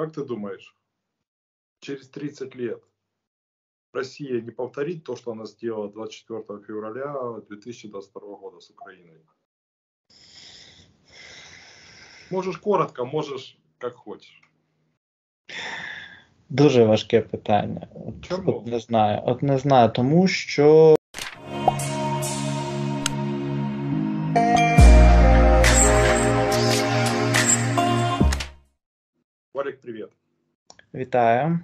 как ты думаешь, через 30 лет Россия не повторит то, что она сделала 24 февраля 2022 года с Украиной? Можешь коротко, можешь как хочешь. Дуже важке питання. Чому? От не знаю. От не знаю, тому що. Валик, привет. Вітаю.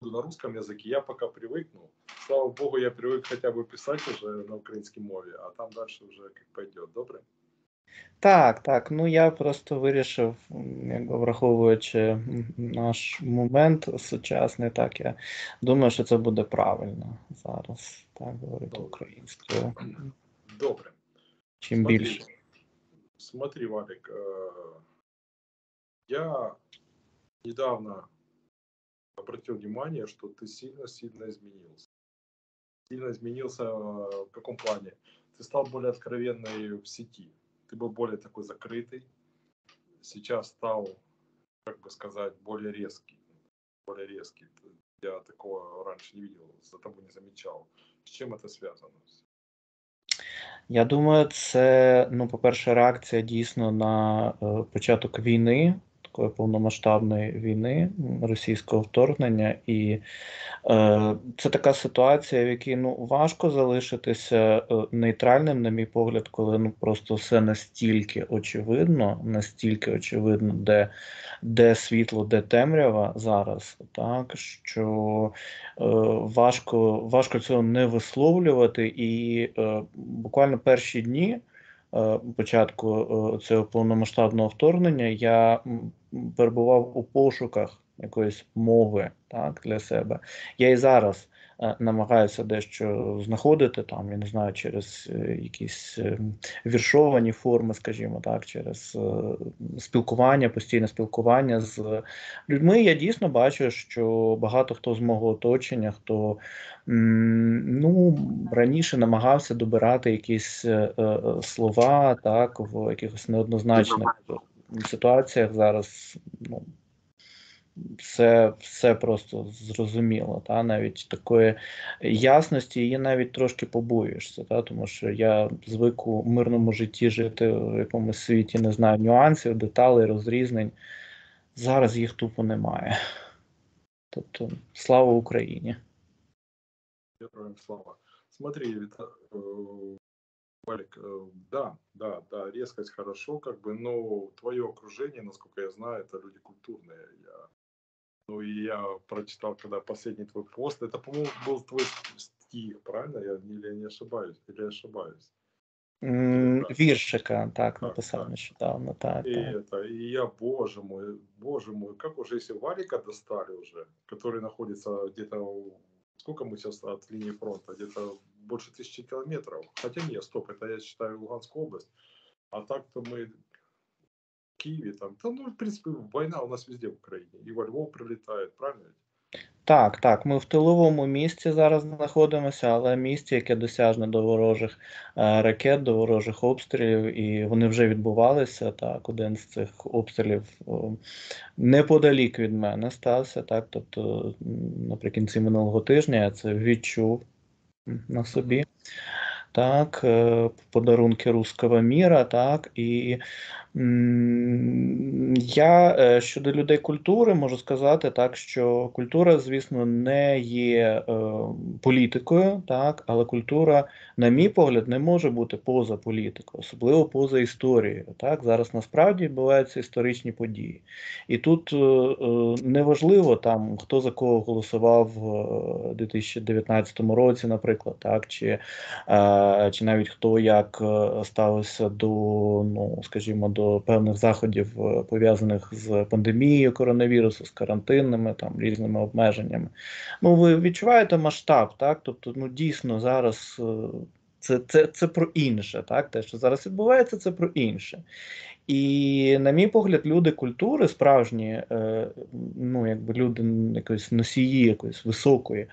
Буду на русском языке. Я пока привыкну. Слава богу, я привык хотя бы писать уже на украинской мове, а там дальше уже как пойдет. Добре? Так, так. Ну я просто вирішив, м, якби враховуючи м, наш момент сучасний, так я думаю, що це буде правильно зараз, так говорити Добре. українською. Добре. Чим Смотри, більше. Смотри, Валик, э, я недавно обратил внимание, что ты сильно-сильно изменился. Сильно изменился э, в каком плане? Ты стал более откровенный в сети. Ты был более такой закрытый. Сейчас стал, как бы сказать, более резкий. Более резкий. Я такого раньше не видел, за тобой не замечал. С чем это связано? Я думаю, це, ну, по-перше, реакція дійсно на е, початок війни, Такої повномасштабної війни, російського вторгнення. І е, це така ситуація, в якій ну, важко залишитися е, нейтральним, на мій погляд, коли ну, просто все настільки очевидно, настільки очевидно, де, де світло, де темрява зараз, так, що е, важко, важко цього не висловлювати. І е, буквально перші дні початку е, цього повномасштабного вторгнення я перебував у пошуках якоїсь мови так, для себе. Я і зараз е, намагаюся дещо знаходити там, я не знаю, через е, якісь е, віршовані форми, скажімо так, через е, спілкування, постійне спілкування з людьми. Я дійсно бачу, що багато хто з мого оточення, хто ну, раніше намагався добирати якісь е, е, слова так, в якихось неоднозначних ситуаціях зараз. Ну, все, все просто зрозуміло, та навіть такої ясності її навіть трошки побоюєшся, та тому що я звик у мирному житті жити в якомусь світі, не знаю, нюансів, деталей, розрізнень. Зараз їх тупо немає. Тобто, слава Україні. Героям слава. Смотри, Вита- э, Валик, э, да, да, да, резкость хорошо, как бы, но твое окружение, насколько я знаю, это люди культурные. Я, ну и я прочитал, когда последний твой пост, это, по-моему, был твой стих, правильно? Я или я не ошибаюсь, или я ошибаюсь. М, Так. Віршика, так, Так, написав так. нещодавно, так, И так. это, и я, боже мой, боже мой, как уже, если Валика достали уже, который находится где-то, сколько мы сейчас от линии фронта, где-то больше тысячи километров, хотя нет, стоп, это я считаю Луганскую область, а так-то мы Киеве там, да, ну, в принципе, война у нас везде в Украине, и во Львов прилетает, правильно? Так, так, ми в тиловому місці зараз знаходимося, але місці, яке досяжне до ворожих е, ракет, до ворожих обстрілів, і вони вже відбувалися. Так, один з цих обстрілів о, неподалік від мене стався. Так, тобто наприкінці минулого тижня я це відчув на собі. Так, е, подарунки руского міра, так, і я е, щодо людей культури можу сказати так, що культура, звісно, не є е, політикою, так, але культура, на мій погляд, не може бути поза політикою, особливо поза історією. Так, зараз насправді відбуваються історичні події. І тут е, неважливо там, хто за кого голосував в 2019 році, наприклад, так, чи чи навіть хто як ставився до, ну скажімо, до певних заходів е, пов'язаних з пандемією коронавірусу, з карантинними там різними обмеженнями. Ну, ви відчуваєте масштаб, так? Тобто, ну дійсно зараз е, це, це, це про інше, так? Те, що зараз відбувається, це про інше. І, на мій погляд, люди культури справжні, е, ну якби люди якоїсь носії, якоїсь високої е,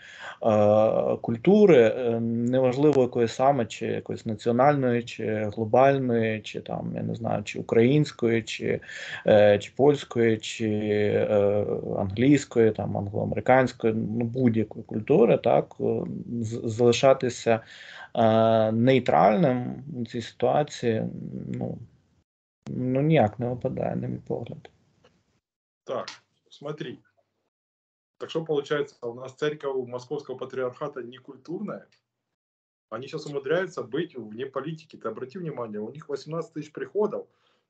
культури, е, неважливо якої саме, чи якоїсь національної, чи глобальної, чи там я не знаю, чи української, чи чи польської, чи англійської, там англоамериканської, ну будь-якої культури, так залишатися нейтральним у цій ситуації, ну. Ну, ніяк не випадає, на мій погляд. Так, смотри. Так что получается, у нас церковь Московского патриархата не культурная? Они сейчас умудряются быть вне политики. Ты обрати внимание, у них 18 тысяч приходов,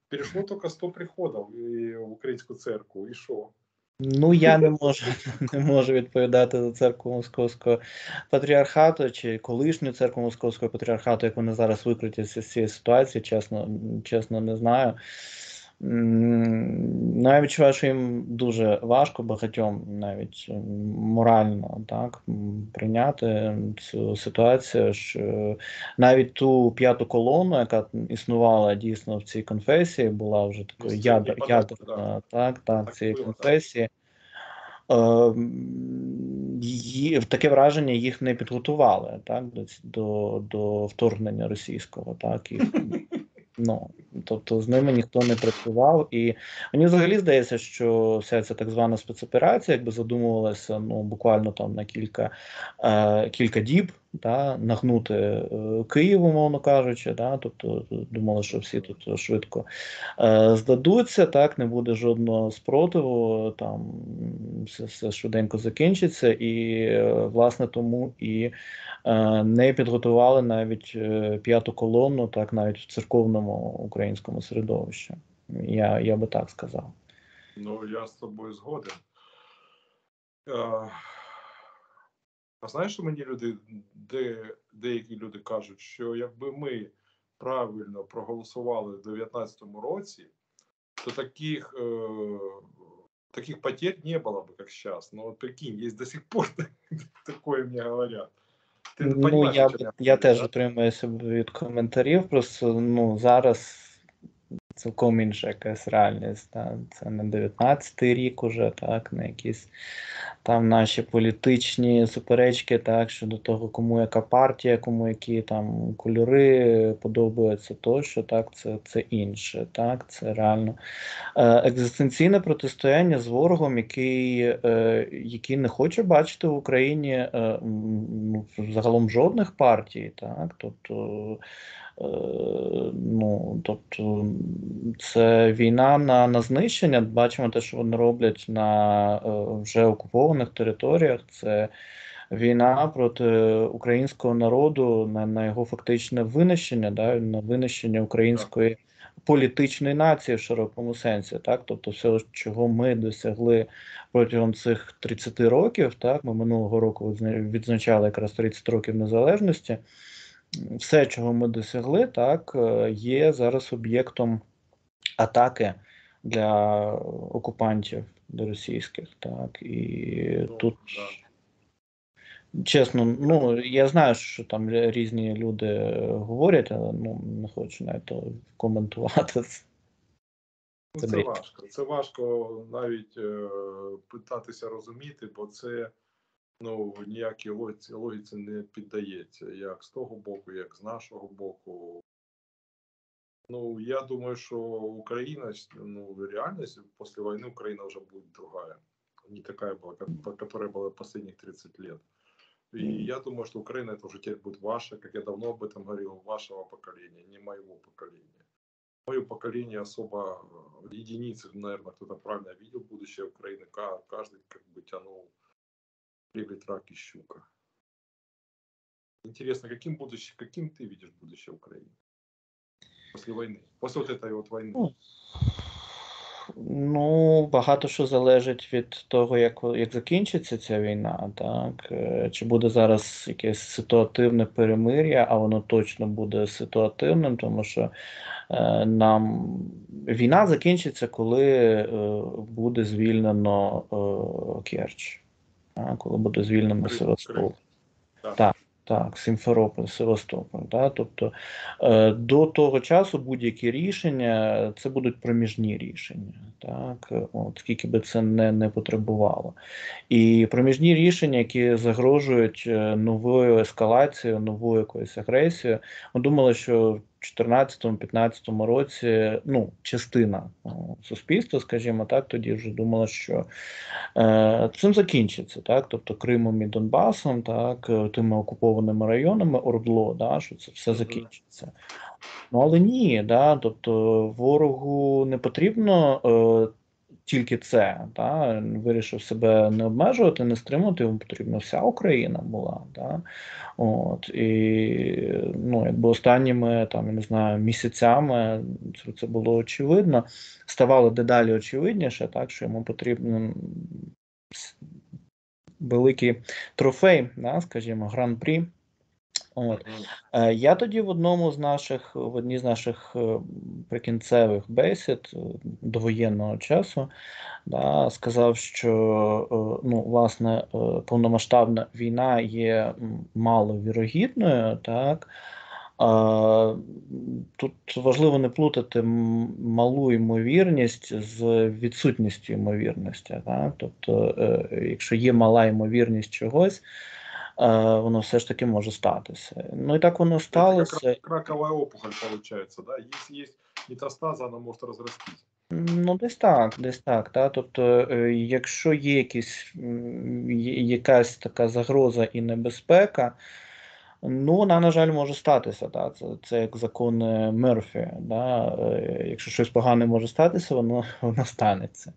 перешло только 100 приходов в українську церкву. І що? Ну, я не можу не можу відповідати за церкву Московського патріархату чи колишню церкву Московського патріархату, як вони зараз викрутяться з цієї ситуації, чесно, чесно не знаю. Ну, я відчуваю, що їм дуже важко багатьом навіть морально так, прийняти цю ситуацію, що навіть ту п'яту колону, яка існувала дійсно в цій конфесії, була вже такою ядер, ядерна, так, так, цієї конфесії. Е, таке враження їх не підготували так, до до, до вторгнення російського. так, і Ну, тобто з ними ніхто не працював, і мені взагалі здається, що вся ця так звана спецоперація, якби задумувалася ну буквально там на кілька е, кілька діб, да, нагнути е, Київ, умовно кажучи, да, тобто думали, що всі тут швидко е, здадуться, так не буде жодного спротиву, там все, все швиденько закінчиться, і е, власне тому і е, не підготували навіть е, п'яту колону, так навіть в церковному українському середовищі. Я, Я би так сказав. Ну я з тобою згоден. А знаєш, що мені люди, де деякі люди кажуть, що якби ми правильно проголосували в 2019 році, то таких е, таких потерь не было бы, как сейчас. Но вот прикинь, есть до сих пор такое мне говорят. Ти ну, я, я, я теж утримуюся від коментарів, просто ну, зараз цілком інша якась реальність. Так? Це не 19-й рік уже, так, на якісь там наші політичні суперечки, так, щодо того, кому яка партія, кому які там кольори подобаються, тощо, так, це це інше. так, Це реально е, екзистенційне протистояння з ворогом, який е, який не хоче бачити в Україні е, загалом жодних партій. так, тобто ну, тобто це війна на на знищення. Бачимо те, що вони роблять на е, вже окупованих територіях. Це війна проти українського народу на на його фактичне винищення, да, на винищення української політичної нації в широкому сенсі. Так, тобто, все, чого ми досягли протягом цих 30 років, так ми минулого року відзначали якраз 30 років незалежності все, чого ми досягли, так, е, є зараз об'єктом атаки для окупантів для російських. Так, І ну, тут. Чесно, ну я знаю, що там різні люди говорять, але ну не хочу навіть коментувати. Ну, це важко. Це важко навіть е, питатися розуміти, бо це ну ніякій логіці, логіці не піддається, як з того боку, як з нашого боку. Ну, я думаю, что Украина, ну, реальность после войны Украина уже будет другая. Не такая была, как, которая была последних 30 лет. И я думаю, что Украина это уже теперь будет ваша, как я давно об этом говорил, вашего поколения, не моего поколения. Мое поколение особо единицы, наверное, кто-то правильно видел будущее Украины. Каждый как бы тянул прибыль, рак и щука. Интересно, каким, будущее, каким ты видишь будущее Украины после войны? После вот этой вот войны? Ну, ну, багато що залежить від того, як як закінчиться ця війна. так? Е, чи буде зараз якесь ситуативне перемир'я, а воно точно буде ситуативним, тому що е, нам війна закінчиться, коли е, буде звільнено е, Керч коли буде звільнено Севастополь. Так. так. Сімферополь, Севастополь. Да? Тобто е, до того часу будь-які рішення це будуть проміжні рішення, так? От, скільки би це не не потребувало. І проміжні рішення, які загрожують е, новою ескалацією, новою якоюсь агресією, ми думали, що 2014-2015 році ну, частина суспільства, скажімо так, тоді вже думала, що е, цим закінчиться, так, тобто Кримом і Донбасом, так, тими окупованими районами Ордло, да, що це все закінчиться. Ну але ні, да, тобто ворогу не потрібно. Е, тільки це, та, вирішив себе не обмежувати, не стримувати, йому потрібна вся Україна була. Та. От, І ну, якби останніми там, не знаю, місяцями це, було очевидно, ставало дедалі очевидніше, так, що йому потрібен великий трофей, да, скажімо, гран-прі. От. Е, я тоді в одному з наших, в одній з наших е, прикінцевих бесід е, довоєнного часу да, сказав, що ну, власне повномасштабна війна є маловірогідною, так. Тут важливо не плутати малу ймовірність з відсутністю ймовірності. Так? Тобто, якщо є мала ймовірність чогось, воно все ж таки може статися. Ну і так воно сталося. Это краковая опухоль получается, да? Если есть метастаза, она может разрастись. Ну, десь так, десь так. Та? Тобто, е, якщо є якісь, якась така загроза і небезпека, ну, вона, на жаль, може статися. Та? Це це як закон Мерфі. Да? Е, якщо щось погане може статися, воно воно станеться.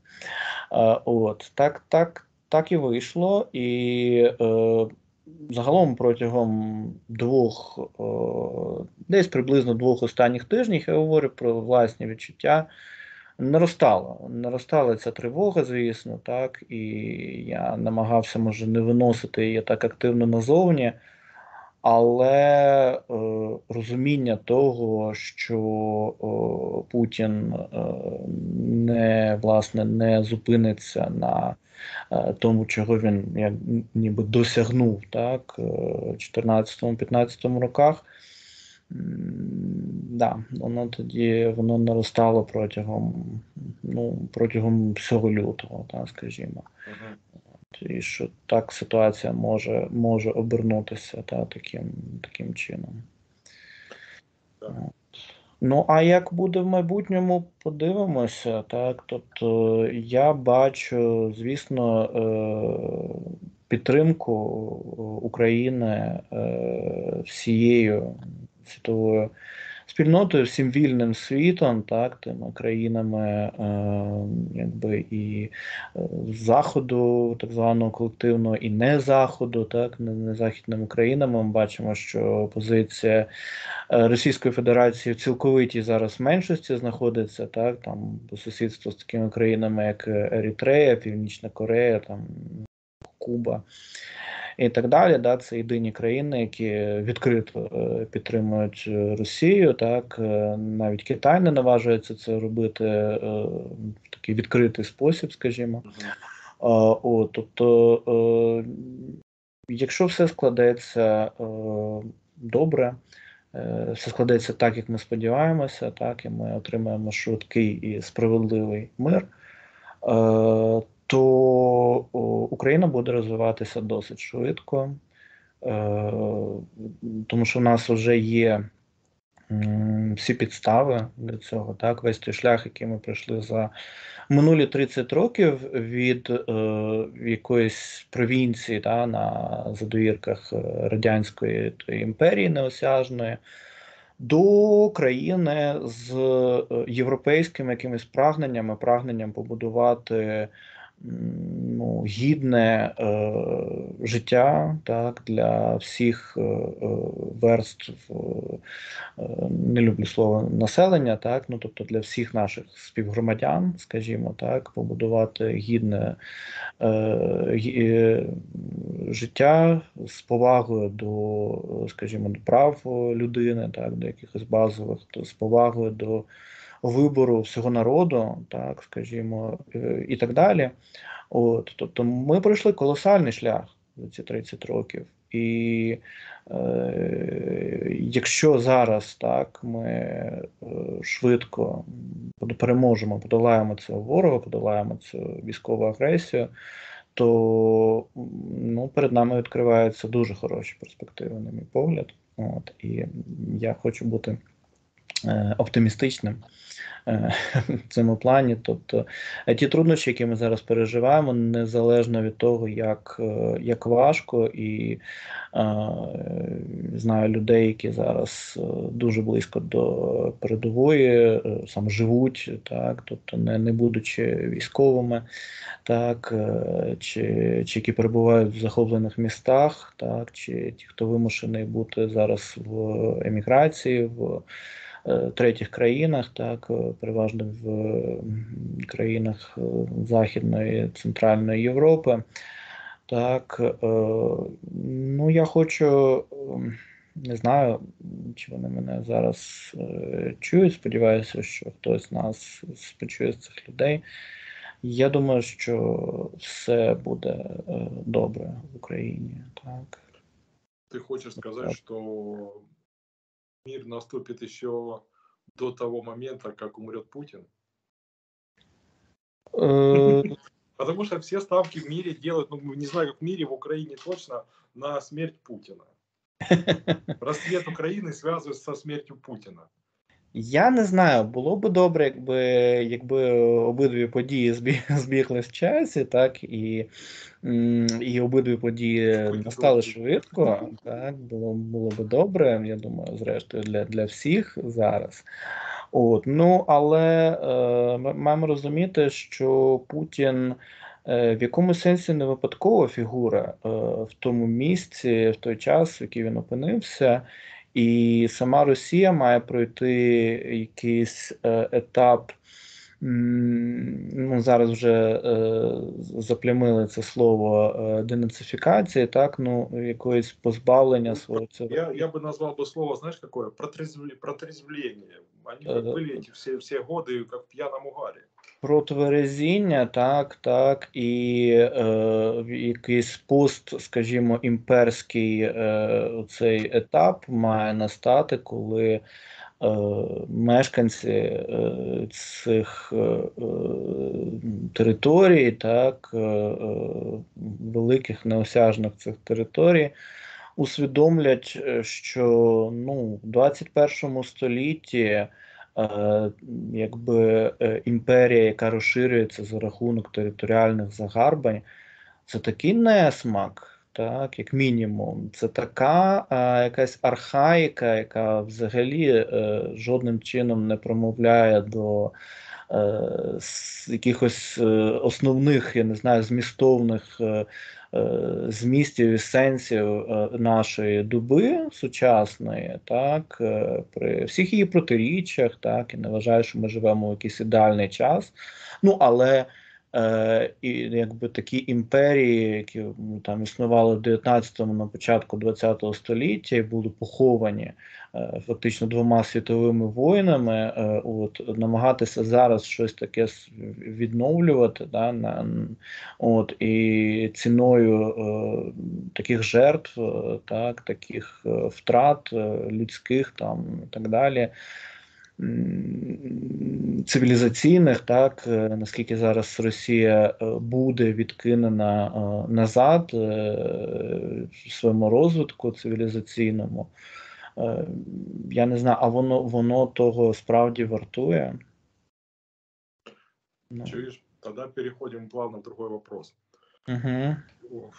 От, Так так, так і вийшло. І е, загалом протягом двох, десь приблизно двох останніх тижнів я говорю про власні відчуття. Наростала. Наростала ця тривога, звісно, так, і я намагався, може, не виносити її так активно назовні, але е, розуміння того, що Путін е, не власне не зупиниться на Е, тому, чого він як ніби досягнув так, е, 14-15 роках. Да, воно тоді воно наростало протягом ну, протягом всього лютого, так, скажімо. І що так ситуація може може обернутися та, таким таким чином. Ну, а як буде в майбутньому, подивимося, так. Тобто я бачу, звісно, е, підтримку України е, всією світовою спільнотою, всім вільним світом, так, тими країнами е, якби і е, заходу, так званого колективного, і не заходу, так, не, не західними країнами. Ми бачимо, що позиція е, Російської Федерації в цілковитій зараз меншості знаходиться, так, там по сусідству з такими країнами, як Ерітрея, Північна Корея, там Куба і так далі. Да, Це єдині країни, які відкрито е, підтримують е, Росію. Так е, навіть Китай не наважується це робити в такий відкритий спосіб, скажімо. О, тобто, якщо все складеться добре. Все складеться так, як ми сподіваємося, так і ми отримаємо швидкий і справедливий мир, то Україна буде розвиватися досить швидко, е, тому що в нас вже є всі підстави для цього. Так, весь той шлях, який ми пройшли за минулі 30 років від е, якоїсь провінції та, на задовірках радянської імперії неосяжної. До країни з е, європейськими якимись прагненнями, прагненням побудувати ну, гідне е, життя так, для всіх е, е верств, е, не люблю слово населення, так, ну, тобто для всіх наших співгромадян, скажімо так, побудувати гідне е, е, життя з повагою до, скажімо, до прав людини, так, до якихось базових, то з повагою до вибору всього народу, так скажімо, е, і так далі. От, Тобто ми пройшли колосальний шлях за ці 30 років. І е, якщо зараз так ми е, швидко переможемо, подолаємо цього ворога, подолаємо цю військову агресію, то ну, перед нами відкриваються дуже хороші перспективи, на мій погляд. От, І я хочу бути оптимістичним. Е, в цьому плані. Тобто е, ті труднощі, які ми зараз переживаємо, незалежно від того, як е, як важко, і знаю людей, які зараз дуже близько до передової, сам живуть, так, тобто не не будучи військовими, так, чи чи які перебувають в захоплених містах, так, чи ті, хто вимушений бути зараз в еміграції. в Е, третіх країнах, так, е, переважно в країнах е, Західної Центральної Європи. Так, ну я хочу, не знаю, чи вони мене зараз чують. Сподіваюся, що хтось з нас спочує з цих людей. Я думаю, що все буде добре в Україні. Так. Ти хочеш сказати, що мир наступит еще до того момента, как умрет Путин? Э, Потому что все ставки в мире делают, ну, не знаю, как в мире, в Украине точно, на смерть Путина. Расцвет Украины связывают со смертью Путина. Я не знаю, було б добре, якби якби обидві події збігли в часі, так і і обидві події настали швидко. Так, було було б добре, я думаю, зрештою для для всіх зараз. От, Ну але е, ми маємо розуміти, що Путін е, в якому сенсі не випадкова фігура е, в тому місці, в той час, в який він опинився. І сама Росія має пройти якийсь е, етап. Ну, Зараз вже е, заплямили це слово е, денацифікації, так, ну, якоїсь позбавлення свого цього. Я я би назвав би слово, знаєш, какое? Протрезвлення. Вони е, були ці всі, всі годи, як в п'яному гарі про тверезіння, так, так, і е, якийсь пост, скажімо, імперський е, цей етап має настати, коли е, мешканці е, цих е, е територій, так, е, е, великих неосяжних цих територій. Усвідомлять, що ну, в 21 столітті Е, якби е, імперія, яка розширюється за рахунок територіальних загарбань, це такий несмак, так, як мінімум. Це така а, якась архаїка, яка взагалі е, жодним чином не промовляє до е, якихось е, основних, я не знаю, змістовних. Е, Е, змістів і сенсів е, нашої доби сучасної, так, е, при всіх її протиріччях, так, і не вважаю, що ми живемо в якийсь ідеальний час. Ну, але е, і якби такі імперії, які там існували в 19-му, на початку 20-го століття, і були поховані. Е, фактично двома світовими воїнами, е, от намагатися зараз щось таке відновлювати, да, на, от, і ціною е, таких жертв, так, таких втрат людських там і так далі. Цивілізаційних, так наскільки зараз Росія буде відкинена назад в своєму розвитку цивілізаційному, я не знаю, а воно воно того справді вартує. Ну. Чуешь? Тогда переходим плавно в другой вопрос. Угу.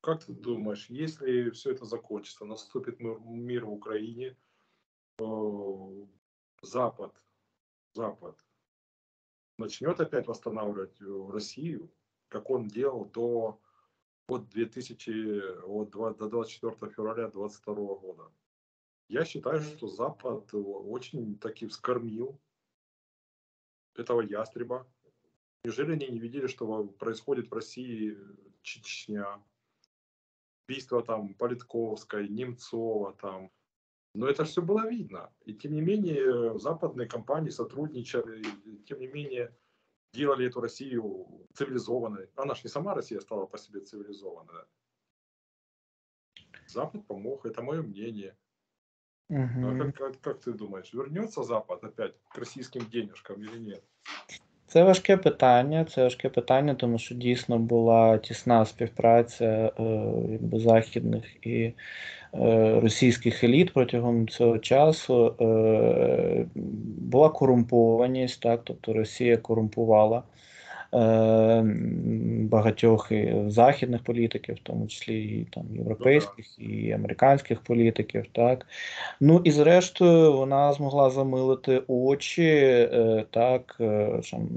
Как ты думаешь, если все это закончится, наступит мир в Украине, Запад, Запад начнет опять восстанавливать Россию, как он делал до от 2000, от 2, до 24 февраля 2022 года. Я считаю, что Запад очень таки вскормил этого ястреба. Неужели они не видели, что происходит в России Чечня, убийство там Политковской, Немцова там. Но это все было видно. И тем не менее западные компании сотрудничали, и, тем не менее делали эту Россию цивилизованной. Она же не сама Россия стала по себе цивилизованной. Запад помог, это мое мнение. Угу. А как, как, как ты думаешь, вернется Запад опять к российским денежкам или нет? Це важке питання. Це важке питання, тому що дійсно була тісна співпраця е, якби, західних і е, російських еліт протягом цього часу. Е, була корумпованість, так, тобто Росія корумпувала. Е, багатьох західних політиків, в тому числі і там європейських і американських політиків. Так ну і зрештою вона змогла замилити очі е, так е, там,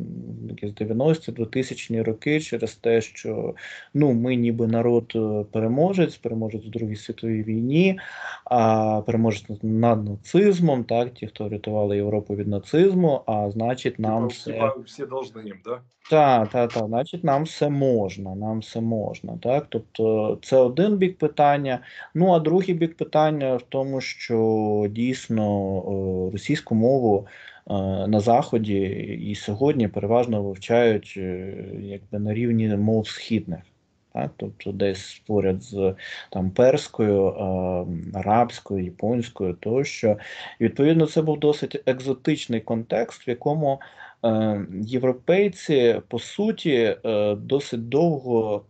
якісь 90-ті 2000 роки через те, що ну ми ніби народ переможець, переможець в Другій світовій війні, а переможець над нацизмом, так ті, хто рятували Європу від нацизму, а значить нам все... типа, все должны им, да? Так, так, так, значить, нам все можна, нам все можна. Так? Тобто це один бік питання. Ну а другий бік питання в тому, що дійсно російську мову на Заході і сьогодні переважно вивчають е, якби на рівні мов східних. Так? Тобто десь поряд з там перською, арабською, японською тощо. І відповідно це був досить екзотичний контекст, в якому Е, європейці по суті е, досить довго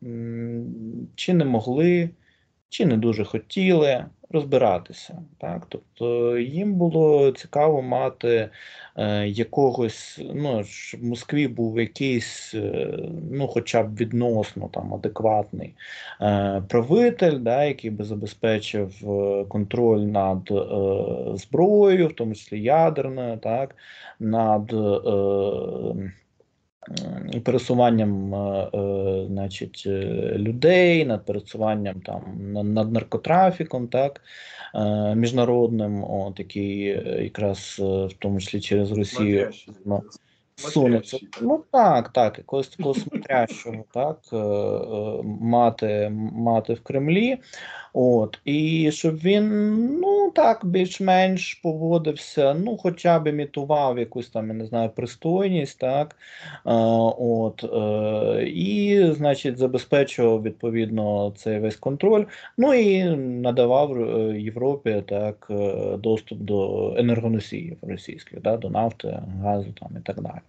чи не могли, чи не дуже хотіли розбиратися. Так? Тобто їм було цікаво мати е, якогось, ну, щоб в Москві був якийсь, е, ну, хоча б відносно там адекватний е, правитель, да, який би забезпечив е, контроль над е, зброєю, в тому числі ядерною, так, над. Е, пересуванням е, е, значить, е, людей, над пересуванням там над наркотрафіком, так міжнародним, от, який якраз в тому числі через Росію сунеться. Ну так, так, якогось такого смотрящого, так, мати, мати в Кремлі. От, І щоб він ну так більш-менш поводився, ну хоча б імітував якусь там, я не знаю, пристойність, так, е, от, е, і, значить, забезпечував відповідно цей весь контроль, ну і надавав е, Європі так, е, доступ до енергоносіїв російських, да, до нафти, газу там і так далі.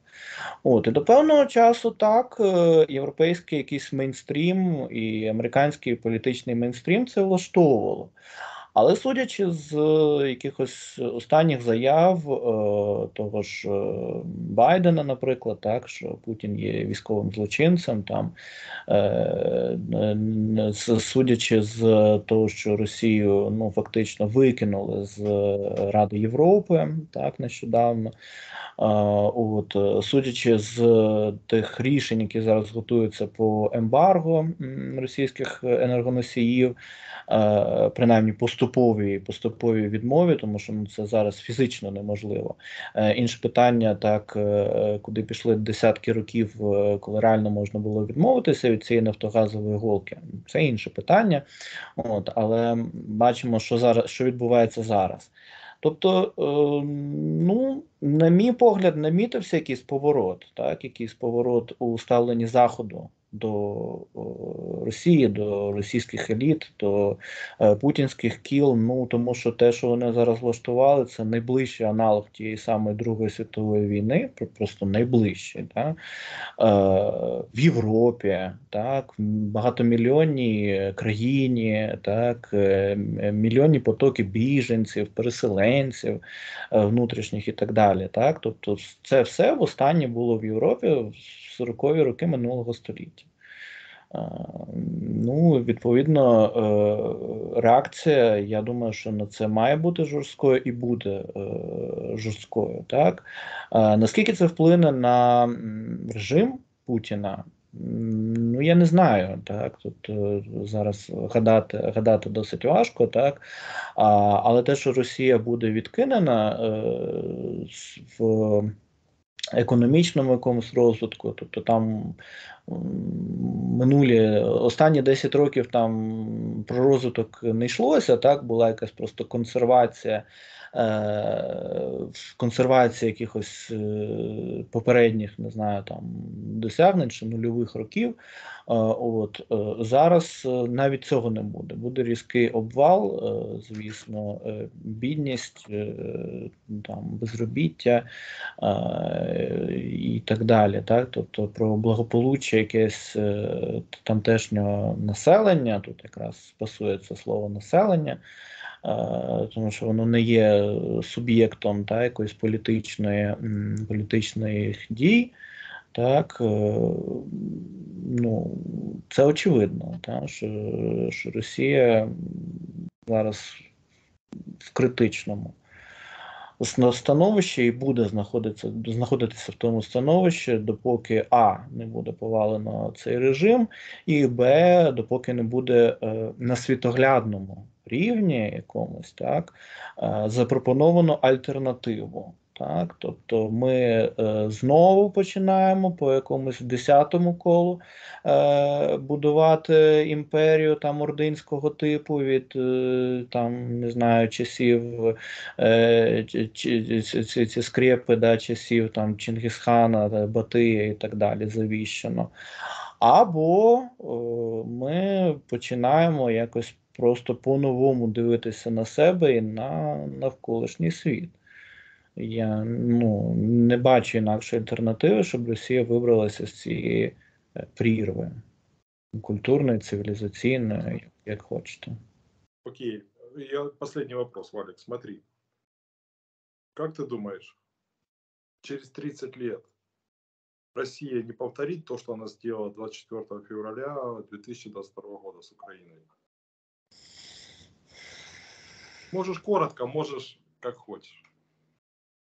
От, І до певного часу так, е, європейський якийсь мейнстрім і американський політичний мейнстрім це влаштовувало. Але судячи з е, якихось останніх заяв е, того ж Байдена, наприклад, так що Путін є військовим злочинцем, там судячи з того, що Росію ну фактично викинули з Ради Європи, так нещодавно. От, е, Судячи з тих рішень, які зараз готуються по ембарго російських енергоносіїв, е, принаймні поступові поступові відмові, тому що ну, це зараз фізично неможливо. Е, інше питання, так куди пішли десятки років, коли реально можна було відмовитися від цієї нафтогазової голки, це інше питання. От, Але бачимо, що зараз що відбувається зараз. Тобто, е, ну, на мій погляд, намітився якийсь поворот, так, якийсь поворот у ставленні Заходу до Росії, до російських еліт, до е, путінських кіл. Ну тому що те, що вони зараз влаштували, це найближчий аналог тієї самої Другої світової війни, просто найближчий. Так? Е, в Європі, так, багатомільйонній країні, так, е, мільйонні потоки біженців, переселенців внутрішніх і так далі. Так? Тобто, це все в останнє було в Європі в 40-ві роки минулого століття. Ну, відповідно, е, реакція, я думаю, що на це має бути жорсткою і буде е, жорсткою. Так? Наскільки це вплине на режим Путіна? Ну, я не знаю. Так? Тут е, зараз гадати гадати досить важко, так? А, але те, що Росія буде відкинена в економічному якомусь розвитку, тобто там минулі останні 10 років там про розвиток не йшлося, так була якась просто консервація в консервації якихось попередніх, не знаю, там досягнень чи нульових років. От Зараз навіть цього не буде. Буде різкий обвал, звісно, бідність, там, безробіття і так далі. Так? Тобто про благополуччя якесь тамтешнього населення, тут якраз пасується слово населення. Тому що воно не є суб'єктом та, якоїсь політичної політичних дій, так е, ну, це очевидно, так, що, що Росія зараз в критичному становищі і буде знаходитися знаходитися в тому становищі, допоки А не буде повалено цей режим, і Б, допоки не буде е, на світоглядному рівні якомусь так е, запропоновано альтернативу. Так, Тобто ми е, знову починаємо по якомусь десятому колу е, будувати імперію там ординського типу від е, там, не знаю, часів е, ці, ці, ці скрепи да, часів там Чингісхана, Батия і так далі завіщено. Або е, ми починаємо якось просто по-новому дивитися на себе і на навколишній світ. Я ну, не бачу інакшої альтернативи, щоб Росія вибралася з цієї е, прірви культурної, цивілізаційної, як хочете. Окей. Я последний вопрос, Валик. Смотри. Как ты думаешь, через 30 лет Россия не повторит то, что она сделала 24 февраля 2022 года с Украиной? Можешь коротко, можешь как хочешь.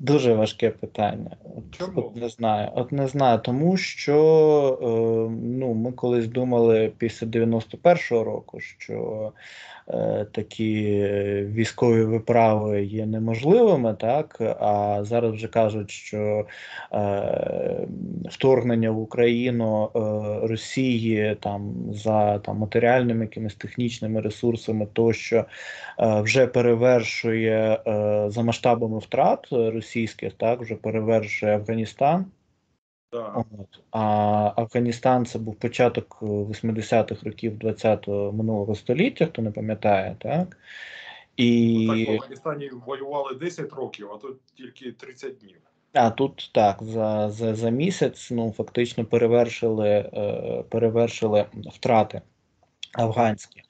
Дуже важке питання. От, Чому? От не знаю. От не знаю, тому що е, ну, ми колись думали після 91-го року, що е, такі військові виправи є неможливими, так а зараз вже кажуть, що е, вторгнення в Україну е, Росії там за там матеріальними якимись технічними ресурсами, тощо е, вже перевершує е, за масштабами втрат російських, так вже перевершує Афганістан. Да. От. А Афганістан це був початок 80-х років 20-го минулого століття, хто не пам'ятає, так? І... Ну, так, в Афганістані воювали 10 років, а тут тільки 30 днів. А тут так, за за, за місяць ну, фактично перевершили е, перевершили втрати афганські.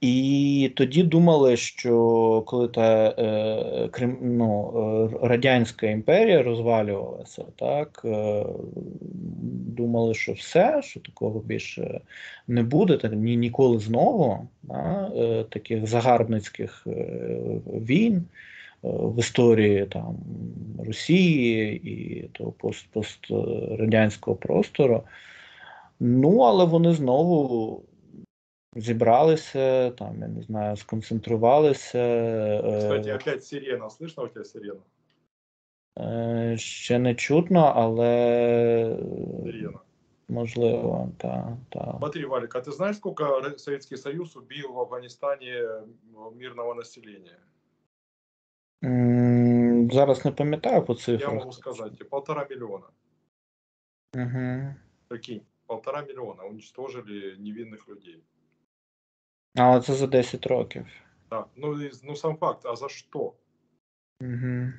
І тоді думали, що коли та е, Крим, ну, е, Радянська імперія розвалювалася, так е, думали, що все, що такого більше не буде, так ні ніколи знову да, е, таких загарбницьких е, війн е, в історії там Росії і того пост пострадянського простору. Ну, але вони знову зібралися, там, я не знаю, сконцентрувалися. Е, Кстати, опять сирена. Слышно у тебе сирена? Е, ще не чутно, але Сирена. можливо, так. Та. Смотри, Валик, а ты знаешь, сколько Советский Союз убил в Афганистане мирного населения? Зараз не пам'ятаю по цифрах. Я могу сказать, полтора миллиона. Угу. Прикинь, полтора миллиона уничтожили невинных людей. Але це за 10 років. Так, ну, ну сам факт, а за что? Угу.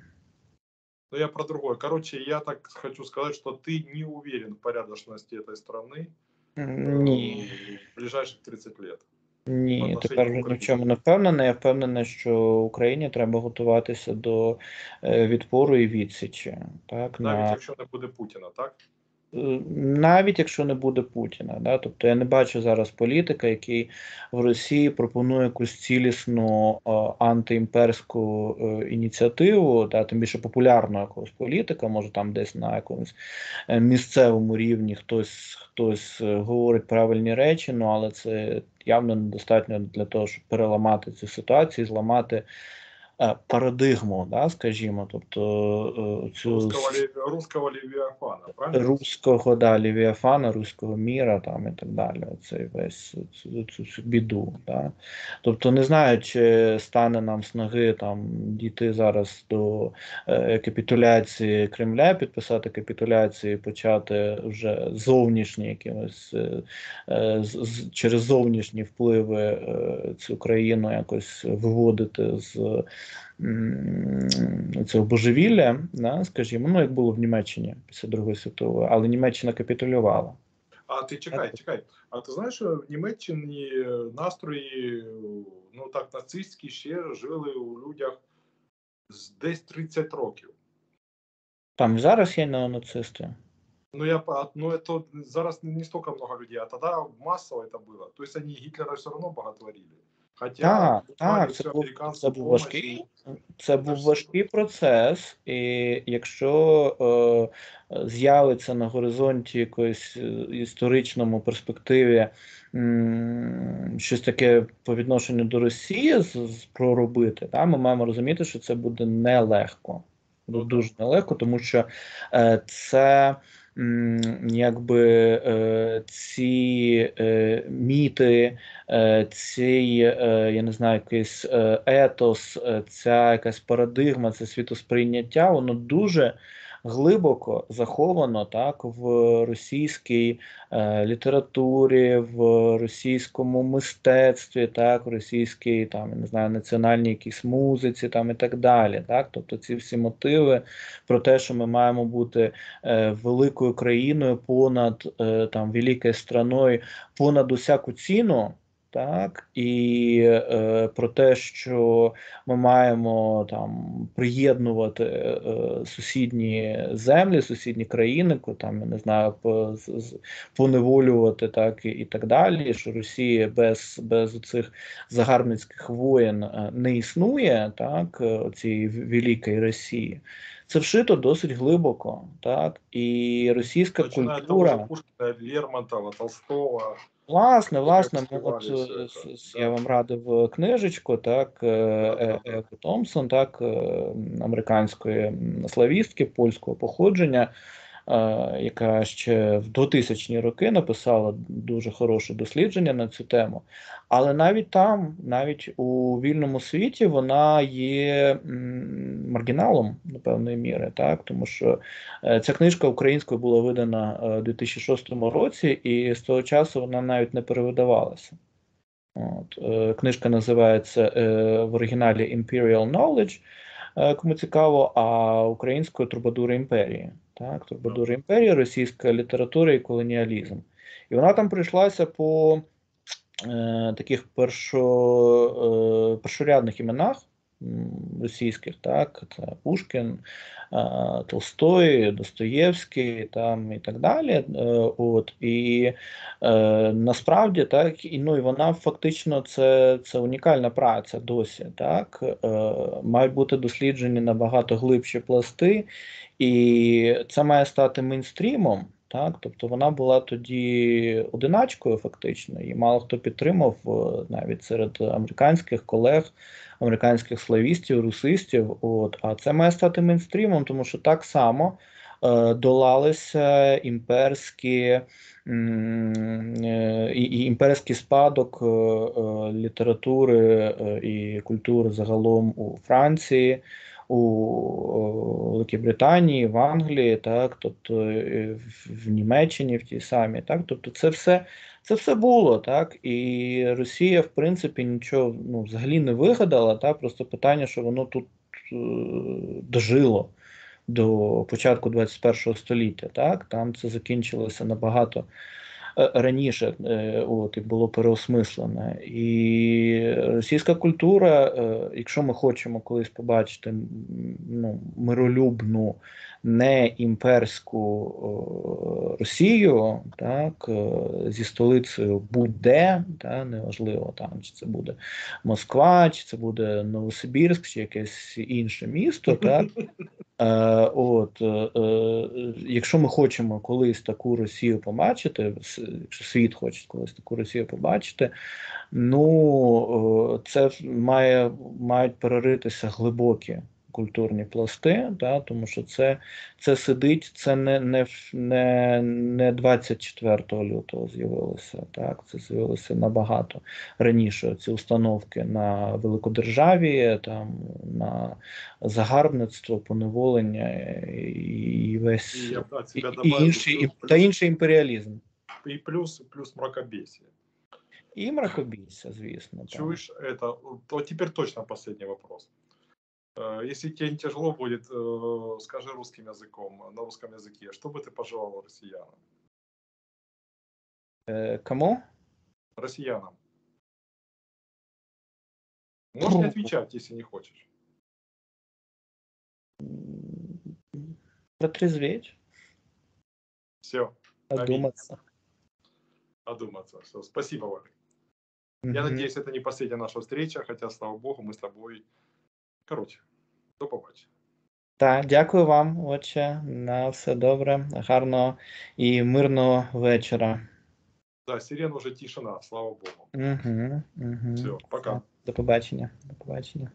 Ну, я про другое. Короче, я так хочу сказать, что ты не уверен в порядочности этой страны Ні. в ближайших 30 лет. Ні, тепер вже ні в чому не впевнений. Я впевнений, що Україні треба готуватися до е, відпору і відсічі. Так, Навіть на... якщо не буде Путіна, так? Навіть якщо не буде Путіна, да, тобто я не бачу зараз політика, який в Росії пропонує якусь цілісну е, антиімперську е, ініціативу, да, тим більше популярного якогось політика, може там десь на якомусь е, місцевому рівні хтось хтось говорить правильні речі, ну але це явно недостатньо для того, щоб переламати цю ситуацію, зламати. Е, парадигму, да, скажімо, тобто е, цю Русского, левиафана, правильно? руського да, лівіафана, руського міра там і так далі. Оцей весь цю, цю, цю біду. Да. Тобто не знаю, чи стане нам снаги там дійти зараз до е, капітуляції Кремля, підписати капітуляцію, і почати вже зовнішні якимось е, е, з- з- через зовнішні впливи е, цю країну якось виводити з цього божевілля, да, скажімо, ну як було в Німеччині після Другої світової, але Німеччина капітулювала. А ти чекай, чекай. А ти знаєш, що в Німеччині е, настрої, ну так, нацистські ще жили у людях з десь 30 років. Там і зараз є неонацисти. Ну, я, по- ну, это зараз не, не столько много людей, а тогда массово это было. То есть они Гитлера все равно боготворили. Хотя Так, так, це був, це був важкий, це був важкий процес, і якщо е, з'явиться на горизонті якоїсь е, історичному перспективі м, щось таке по відношенню до Росії з, з- проробити, та, ми маємо розуміти, що це буде нелегко. Ну, Буде дуже нелегко, тому що е, це якби е, ці е, міти, е, цей, я не знаю, якийсь етос, ця якась парадигма, це світосприйняття, воно дуже глибоко заховано так в російській е, літературі, в російському мистецтві, так, в російській там, не знаю, національній якійсь музиці там і так далі. Так? Тобто ці всі мотиви про те, що ми маємо бути е, великою країною понад е, там великою страною, понад усяку ціну. Так, і е, про те, що ми маємо там приєднувати е, сусідні землі, сусідні країни, ко- там я не знаю, по, з- з- поневолювати так і, і так далі. Що Росія без, без цих загарбницьких воєн е, не існує, так е, цієї великої Росії. Це вшито досить глибоко, так і російська же культура. Пушкина, Лермонтова, Толстого. Власне, власне, ми от, е, я вам радив книжечку, так, е, е. Еко Томпсон, так, е, американської славістки польського походження, е, яка ще в 2000-ні роки написала дуже хороше дослідження на цю тему. Але навіть там, навіть у вільному світі, вона є маргіналом до певної міри, так, тому що Е, Ця книжка українською була видана е, у 2006 році, і з того часу вона навіть не перевидавалася. От. е, Книжка називається е, в оригіналі Imperial Knowledge, е, кому цікаво, а українською Трубадури імперії. Так? Трубадури імперії, російська література і колоніалізм. І вона там прийшлася по е, таких першо, е, першорядних іменах російських, так, це Пушкін, Толстой, Достоєвський там і так далі. Е, От, і е, насправді так, і, ну, і вона фактично це, це унікальна праця досі. Так? Е, мають бути досліджені набагато глибші пласти, і це має стати мейнстрімом. Так, тобто вона була тоді одиначкою, фактично, і мало хто підтримав навіть серед американських колег, американських славістів, русистів. От, а це має стати мейнстрімом, тому що так само е, долалися імперські і імперський спадок е, е, літератури е, і культури загалом у Франції у Великій Британії, в Англії, так, тобто е, в, Німеччині, в тій самій, так, тобто це все, це все було, так, і Росія, в принципі, нічого ну, взагалі не вигадала, так, просто питання, що воно тут е, дожило до початку 21 століття, так, там це закінчилося набагато раніше е, от, і було переосмислене. І російська культура, е, якщо ми хочемо колись побачити ну, миролюбну не імперську Росію, так, е, зі столицею будь-де, та, неважливо там, чи це буде Москва, чи це буде Новосибірськ, чи якесь інше місто, так. Е, от, е, якщо ми хочемо колись таку Росію побачити, якщо світ хоче колись таку Росію побачити, ну це має, мають переритися глибокі культурні пласти, да, тому що це, це сидить, це не, не, не, не 24 лютого з'явилося, так, це з'явилося набагато раніше. Ці установки на великодержаві, там, на загарбництво, поневолення і весь И я і, і інший, і, та інший імперіалізм. и плюс, плюс мракобесие. І мракобійся, звісно. Чуешь это? Вот теперь точно последний вопрос. Э, Если тебе тяжело будет, э, скажи русским языком, на русском языке, что бы ты пожелал россиянам? Кому? Россиянам. Можешь не отвечать, если не хочешь. Протрезветь, Все, одуматься. одуматься. Все, спасибо, Валик. Я надеюсь, это не последняя наша встреча, хотя, слава богу, мы с тобой... Короче, до побачення. Так, дякую вам, отче. На все добре, гарного і мирного вечора. Да, сирена вже тишина, слава богу. Угу, угу. Все, пока. До побачення. До побачення.